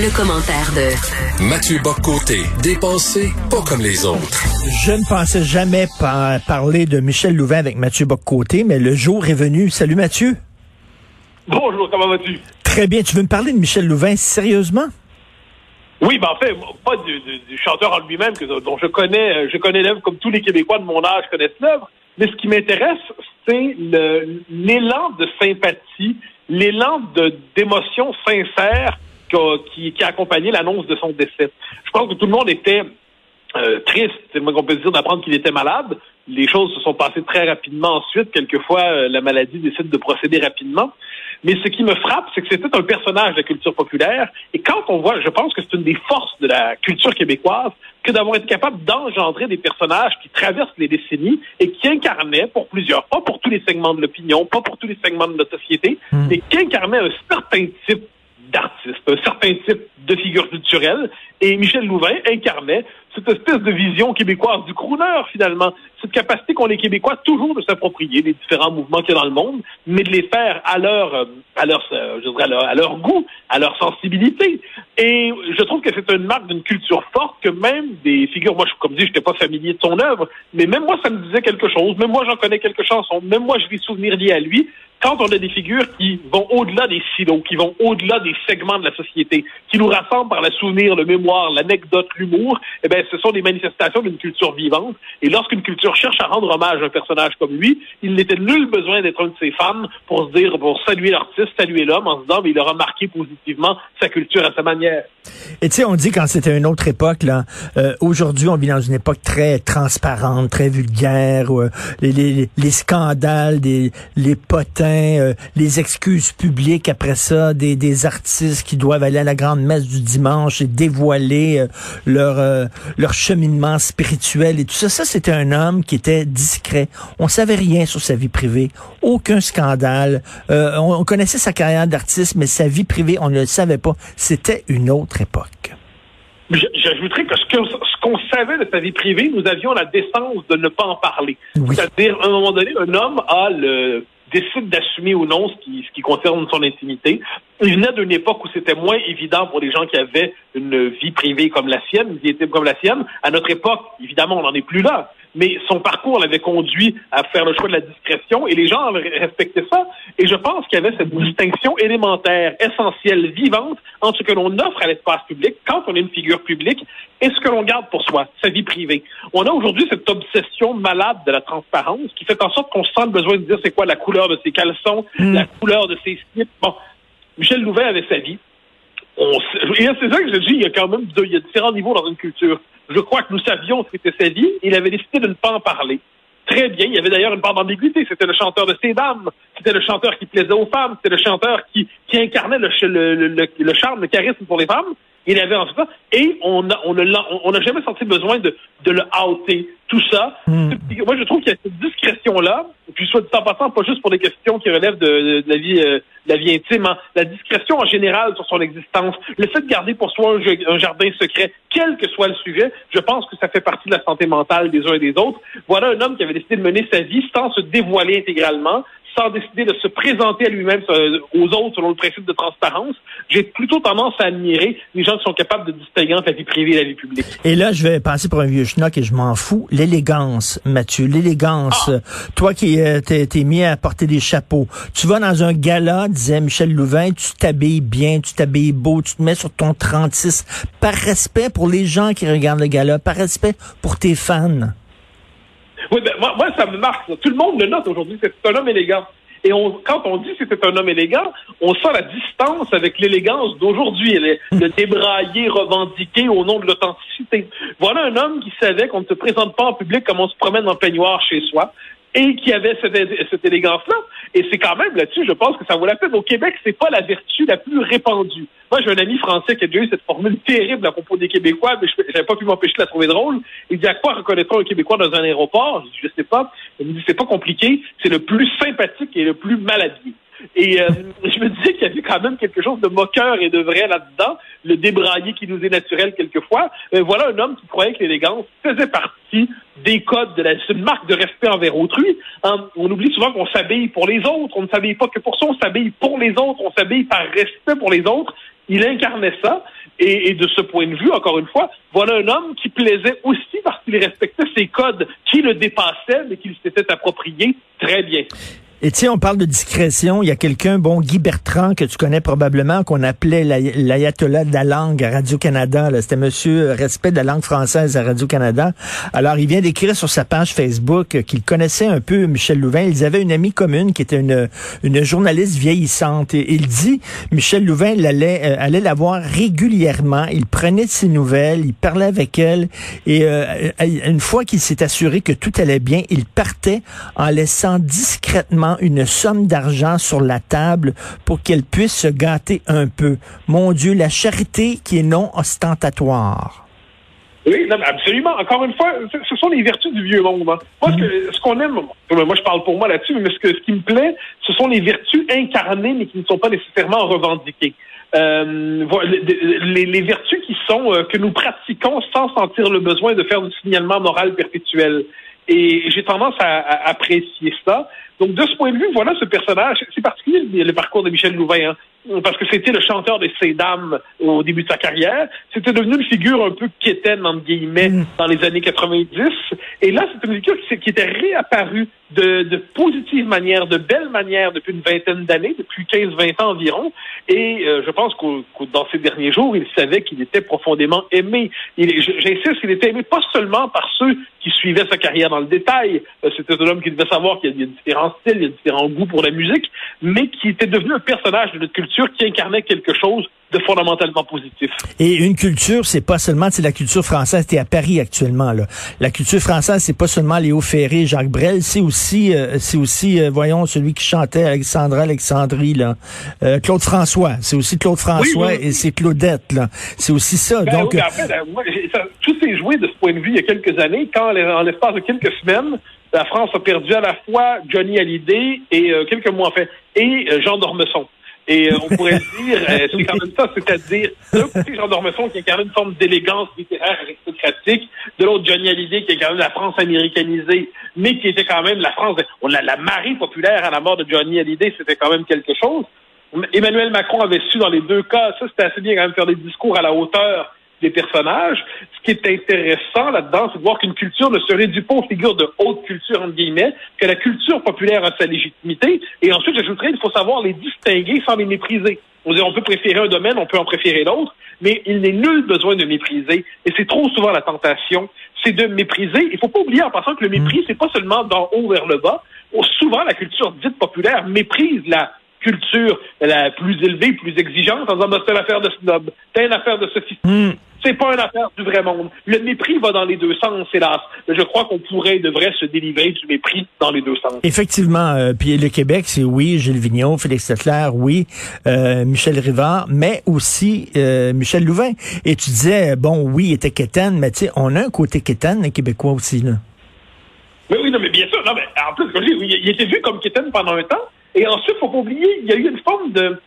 Le commentaire de Mathieu Boccoté, dépensé pas comme les autres. Je ne pensais jamais par parler de Michel Louvain avec Mathieu Boccoté, mais le jour est venu. Salut Mathieu. Bonjour, comment vas-tu? Très bien. Tu veux me parler de Michel Louvain sérieusement? Oui, ben en fait, pas du, du chanteur en lui-même, dont je connais, euh, je connais l'œuvre comme tous les Québécois de mon âge connaissent l'œuvre. Mais ce qui m'intéresse, c'est l'élan de sympathie, l'élan d'émotion sincère qui, qui a accompagné l'annonce de son décès. Je pense que tout le monde était euh, triste, c'est moins qu'on peut dire, d'apprendre qu'il était malade. Les choses se sont passées très rapidement ensuite. Quelquefois, euh, la maladie décide de procéder rapidement. Mais ce qui me frappe, c'est que c'était un personnage de la culture populaire. Et quand on voit, je pense que c'est une des forces de la culture québécoise que d'avoir été capable d'engendrer des personnages qui traversent les décennies et qui incarnaient pour plusieurs, pas pour tous les segments de l'opinion, pas pour tous les segments de la société, hmm. mais qui incarnaient un certain type d'artistes, un certain type de figure culturelle. Et Michel Louvain incarnait cette espèce de vision québécoise du crooner, finalement. Cette capacité qu'ont les Québécois toujours de s'approprier des différents mouvements qu'il y a dans le monde, mais de les faire à leur, euh, à leur, euh, je dirais à leur, goût, à leur sensibilité. Et je trouve que c'est une marque d'une culture forte que même des figures, moi, je, comme dit, je n'étais pas familier de son œuvre, mais même moi, ça me disait quelque chose. Même moi, j'en connais quelques chansons. Même moi, je vis souvenir liés à lui quand on a des figures qui vont au-delà des silos, qui vont au-delà des segments de la société, qui nous rassemblent par le souvenir, le mémoire, l'anecdote, l'humour, eh bien, ce sont des manifestations d'une culture vivante. Et lorsqu'une culture cherche à rendre hommage à un personnage comme lui, il n'était nul besoin d'être un de ses fans pour se dire, pour saluer l'artiste, saluer l'homme, en se disant, mais il aura marqué positivement sa culture à sa manière. Et tu sais, on dit quand c'était une autre époque, là, euh, aujourd'hui, on vit dans une époque très transparente, très vulgaire, où, euh, les, les, les, scandales, des, les potins, euh, les excuses publiques après ça, des, des artistes qui doivent aller à la grande messe du dimanche et dévoiler leur, leur cheminement spirituel et tout ça. Ça, c'était un homme qui était discret. On savait rien sur sa vie privée, aucun scandale. On, on, connaissait sa carrière d'artiste, mais sa vie privée, on ne le savait pas. C'était une autre époque. J'ajouterais que ce qu'on savait de sa vie privée, nous avions la décence de ne pas en parler. C'est-à-dire, à un moment donné, un homme a le décide d'assumer ou non ce qui, ce qui concerne son intimité. Il venait d'une époque où c'était moins évident pour les gens qui avaient une vie privée comme la sienne, une vie intime comme la sienne. À notre époque, évidemment, on n'en est plus là mais son parcours l'avait conduit à faire le choix de la discrétion et les gens respectaient ça. Et je pense qu'il y avait cette distinction élémentaire, essentielle, vivante entre ce que l'on offre à l'espace public quand on est une figure publique et ce que l'on garde pour soi, sa vie privée. On a aujourd'hui cette obsession malade de la transparence qui fait en sorte qu'on sent le besoin de dire c'est quoi la couleur de ses caleçons, hmm. la couleur de ses slips. Bon, Michel Louvain avait sa vie. On, et c'est ça que je dis, il y a quand même il y a différents niveaux dans une culture. Je crois que nous savions ce qu'était sa vie. Il avait décidé de ne pas en parler. Très bien. Il y avait d'ailleurs une part d'ambiguïté. C'était le chanteur de ces dames. C'était le chanteur qui plaisait aux femmes. C'était le chanteur qui, incarnait le, charme, le charisme pour les femmes. Il avait en ça. Et on n'a on on a jamais senti besoin de, de le outer. Tout ça. Hmm. Moi, je trouve qu'il y a cette discrétion-là. Puis, soit dit en passant, pas juste pour des questions qui relèvent de, la vie, euh, la vie intime, hein. la discrétion en général sur son existence, le fait de garder pour soi un, un, jardin secret, quel que soit le sujet, je pense que ça fait partie de la santé mentale des uns et des autres. Voilà un homme qui avait décidé de mener sa vie sans se dévoiler intégralement, sans décider de se présenter à lui-même euh, aux autres selon le principe de transparence, j'ai plutôt tendance à admirer les gens qui sont capables de distinguer entre la vie privée et la vie publique. Et là, je vais passer pour un vieux schnock et je m'en fous. L'élégance, Mathieu, l'élégance. Ah! Toi qui euh, t'es mis à porter des chapeaux, tu vas dans un gala, disait Michel Louvain, tu t'habilles bien, tu t'habilles beau, tu te mets sur ton 36, par respect pour les gens qui regardent le gala, par respect pour tes fans. Oui, ben, moi, ça me marque. Tout le monde le note aujourd'hui. C'est un homme élégant. Et quand on dit que c'était un homme élégant, on sent la distance avec l'élégance d'aujourd'hui. Le débraillé revendiqué au nom de l'authenticité. Voilà un homme qui savait qu'on ne se présente pas en public comme on se promène en peignoir chez soi et qui avait cette, élégance-là. Et c'est quand même là-dessus, je pense que ça vaut la peine. Au Québec, c'est pas la vertu la plus répandue. Moi, j'ai un ami français qui a déjà eu cette formule terrible à propos des Québécois, mais je n'avais pas pu m'empêcher de la trouver drôle. Il dit à quoi reconnaîtra un Québécois dans un aéroport? Je dis, je sais pas. Il me dit, c'est pas compliqué, c'est le plus sympathique et le plus maladieux. Et euh, je me disais qu'il y avait quand même quelque chose de moqueur et de vrai là-dedans, le débraillé qui nous est naturel quelquefois. Euh, voilà un homme qui croyait que l'élégance faisait partie des codes de la une marque de respect envers autrui. Hein, on oublie souvent qu'on s'habille pour les autres, on ne s'habille pas que pour ça, on s'habille pour les autres, on s'habille par respect pour les autres. Il incarnait ça, et, de ce point de vue, encore une fois, voilà un homme qui plaisait aussi parce qu'il respectait ces codes qui le dépassaient, mais qu'il s'était approprié très bien. Et tu sais, on parle de discrétion. Il y a quelqu'un, bon, Guy Bertrand, que tu connais probablement, qu'on appelait l'ayatollah de la langue à Radio-Canada. C'était monsieur respect de la langue française à Radio-Canada. Alors, il vient d'écrire sur sa page Facebook qu'il connaissait un peu Michel Louvain. Ils avaient une amie commune qui était une, journaliste vieillissante. Et il dit, Michel Louvain allait, euh, allait la voir régulièrement. Il prenait ses nouvelles, il parlait avec elle. Et euh, une fois qu'il s'est assuré que tout allait bien, il partait en laissant discrètement une somme d'argent sur la table pour qu'elle puisse se gâter un peu. Mon Dieu, la charité qui est non ostentatoire. Oui, absolument. Encore une fois, ce sont les vertus du vieux monde. Hein. Moi, ce qu'on aime, moi je parle pour moi là-dessus, mais ce, qui me plaît, ce sont les vertus incarnées, mais qui ne sont pas nécessairement revendiquées. Euh, les, vertus qui sont euh, que nous pratiquons sans sentir le besoin de faire du signalement moral perpétuel. Et j'ai tendance à, apprécier ça. Donc, de ce point de vue, voilà ce personnage. C'est particulier le parcours de Michel Louvain, hein, parce que c'était le chanteur de Ces Dames au début de sa carrière. C'était devenu une figure un peu quétaine, entre guillemets, mm. dans les années 90. Et là, c'est une figure qui, était réapparue de, de positive manière, de belle manière depuis une vingtaine d'années, depuis 15-20 ans environ. Et euh, je pense que dans ces derniers jours, il savait qu'il était profondément aimé. J'insiste qu'il était aimé pas seulement par ceux qui suivaient sa carrière dans le détail. Euh, c'était un homme qui devait savoir qu'il y a différents styles, il y a différents goûts pour la musique, mais qui était devenu un personnage de notre culture qui incarnait quelque chose de fondamentalement positif. Et une culture, c'est pas seulement c'est la culture française. T'es à Paris actuellement là. La culture française, c'est pas seulement Léo Ferré, Jacques Brel, c'est aussi, euh, c'est aussi, euh, voyons, celui qui chantait Alexandra Alexandrie là, euh, Claude François. C'est aussi Claude François et c'est Claudette là. C'est aussi ça. Ben Donc, en fait, moi, tout s'est joué de ce point de vue il y a quelques années, quand en l'espace de quelques semaines, la France a perdu à la fois Johnny Hallyday et quelques mois en fait et Jean Dormesson. Et euh, on pourrait dire, euh, c'est quand même ça, c'est-à-dire, d'un côté, Jean Dormesson qui incarne une forme d'élégance littéraire aristocratique, de l'autre, Johnny Hallyday qui incarne la France américanisée, mais qui était quand même la France, on a la marée populaire à la mort de Johnny Hallyday, c'était quand même quelque chose. Emmanuel Macron avait su dans les deux cas, ça c'était assez bien quand même faire des discours à la hauteur des personnages. Ce qui est intéressant là-dedans, c'est de voir qu'une culture ne se réduit pas aux figures de haute culture, entre guillemets, que la culture populaire a sa légitimité. Et ensuite, j'ajouterais, il faut savoir les distinguer sans les mépriser. On, peut préférer un domaine, on peut en préférer l'autre, mais il n'est nul besoin de mépriser. Et c'est trop souvent la tentation, c'est de mépriser. Il faut pas oublier en passant que le mépris, mm. c'est pas seulement d'en haut vers le bas. Souvent, la culture dite populaire méprise la culture la plus élevée, plus exigeante, en disant, bah, c'est l'affaire de snob, c'est une affaire de ceci. Mm. C'est pas une affaire du vrai monde. Le mépris va dans les deux sens, hélas. Je crois qu'on pourrait et devrait se délivrer du mépris dans les deux sens. Effectivement. Euh, puis le Québec, c'est oui, Gilles Vigneault, Félix Settler, oui, euh, Michel Rivard, mais aussi euh, Michel Louvain. Et tu disais, bon, oui, il était quétaine, mais tu sais, on a un côté quétaine, les Québécois aussi, là. Mais oui, non, mais bien sûr. Non, mais en plus, il était vu comme quétaine pendant un temps. Et ensuite, faut pas oublier, il y a eu une forme de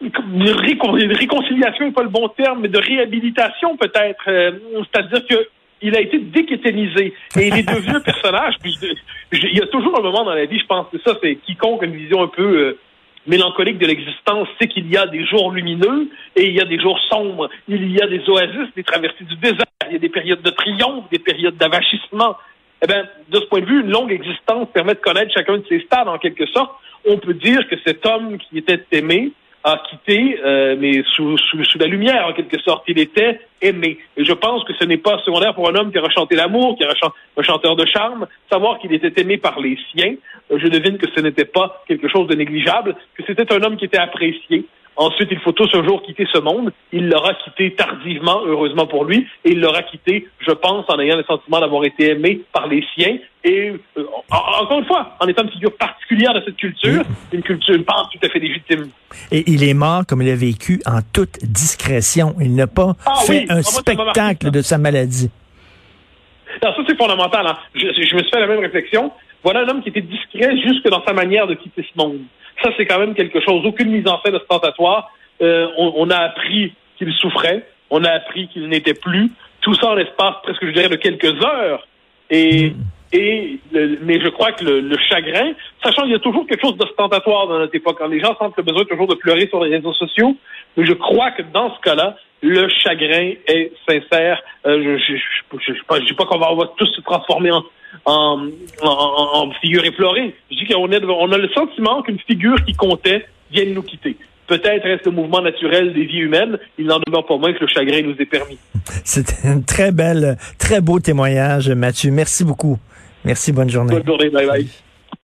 une réconciliation n'est pas le bon terme, mais de réhabilitation peut-être. Euh, c'est-à-dire que il a été déquéténisé et il est devenu un personnage. il y a toujours un moment dans la vie, je pense que ça, c'est quiconque a une vision un peu euh, mélancolique de l'existence sait qu'il y a des jours lumineux et il y a des jours sombres. Il y a des oasis, des traversées du désert, il y a des périodes de triomphe, des périodes d'avachissement. Eh bien, de ce point de vue, une longue existence permet de connaître chacun de ces stades en quelque sorte. On peut dire que cet homme qui était aimé, a quitté, euh, mais sous, sous, la lumière en quelque sorte. Il était aimé. Et je pense que ce n'est pas secondaire pour un homme qui a chanté l'amour, qui a un chanteur de charme, savoir qu'il était aimé par les siens. Euh, je devine que ce n'était pas quelque chose de négligeable, que c'était un homme qui était apprécié. Ensuite, il faut tous un jour quitter ce monde. Il l'aura quitté tardivement, heureusement pour lui, et il l'aura quitté, je pense, en ayant le sentiment d'avoir été aimé par les siens. Et euh, encore une fois, en étant une figure particulière de cette culture, une culture, une pense, tout à fait légitime. Et il est mort, comme il a vécu, en toute discrétion. Il n'a pas ah fait un ah, spectacle de sa maladie. ça, c'est fondamental. Hein. Je, je me suis fait la même réflexion. Voilà un homme qui était discret jusque dans sa manière de quitter ce monde. Ça, c'est quand même quelque chose. Aucune mise en scène ostentatoire. Euh, on, a appris qu'il souffrait. On a appris qu'il n'était plus. Tout ça en l'espace presque, je dirais, de quelques heures. Et, mm. et mais je crois que le, chagrin, sachant qu'il y a toujours quelque chose d'ostentatoire dans notre époque, quand les gens sentent le besoin toujours de pleurer sur les réseaux sociaux, mais je crois que dans ce cas-là, le chagrin est sincère. Euh, je ne dis pas, qu'on va, on va tous se transformer en, en, en, figure éplorée. On a le sentiment qu'une figure qui comptait vient de nous quitter. Peut-être reste le mouvement naturel des vies humaines. Il n'en demeure pas moins que le chagrin nous est permis. C'était un très bel, très beau témoignage, Mathieu. Merci beaucoup. Merci, bonne journée. Bonne journée, bye bye.